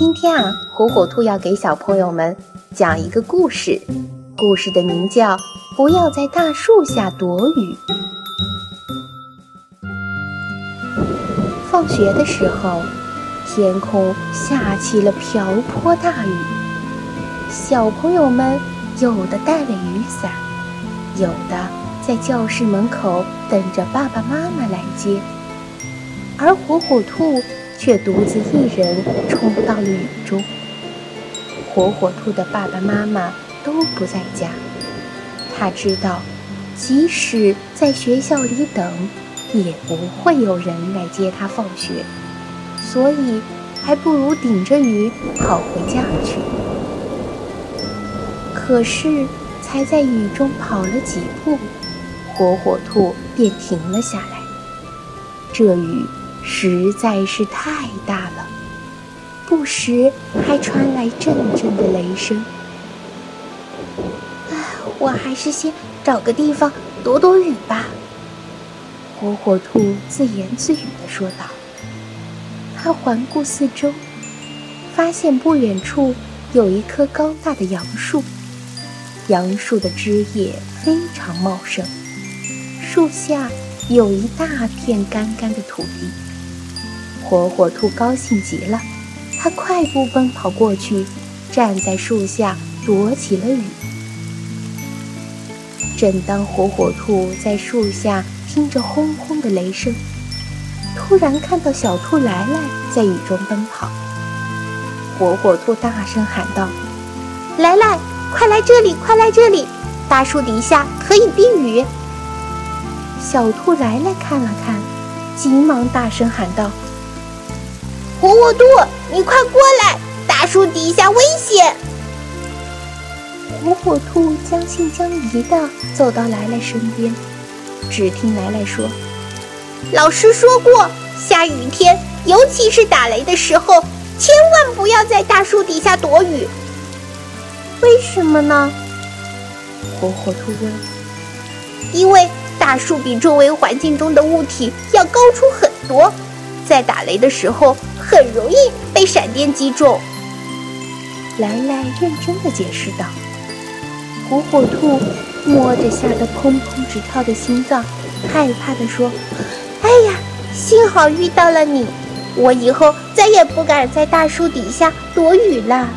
今天啊，火火兔要给小朋友们讲一个故事，故事的名叫《不要在大树下躲雨》。放学的时候，天空下起了瓢泼大雨，小朋友们有的带了雨伞，有的在教室门口等着爸爸妈妈来接，而火火兔。却独自一人冲到了雨中。火火兔的爸爸妈妈都不在家，他知道，即使在学校里等，也不会有人来接他放学，所以还不如顶着雨跑回家去。可是，才在雨中跑了几步，火火兔便停了下来。这雨。实在是太大了，不时还传来阵阵的雷声。唉，我还是先找个地方躲躲雨吧。火火兔自言自语地说道。他环顾四周，发现不远处有一棵高大的杨树，杨树的枝叶非常茂盛，树下有一大片干干的土地。火火兔高兴极了，它快步奔跑过去，站在树下躲起了雨。正当火火兔在树下听着轰轰的雷声，突然看到小兔来来在雨中奔跑。火火兔大声喊道：“来来，快来这里，快来这里！大树底下可以避雨。”小兔来来看了看，急忙大声喊道。火火兔，你快过来！大树底下危险。火火兔将信将疑地走到来来身边，只听来来说：“老师说过，下雨天，尤其是打雷的时候，千万不要在大树底下躲雨。为什么呢？”火火兔问。“因为大树比周围环境中的物体要高出很多，在打雷的时候。”很容易被闪电击中。来来认真的解释道：“火火兔摸着吓得砰砰直跳的心脏，害怕的说：‘哎呀，幸好遇到了你，我以后再也不敢在大树底下躲雨了。’”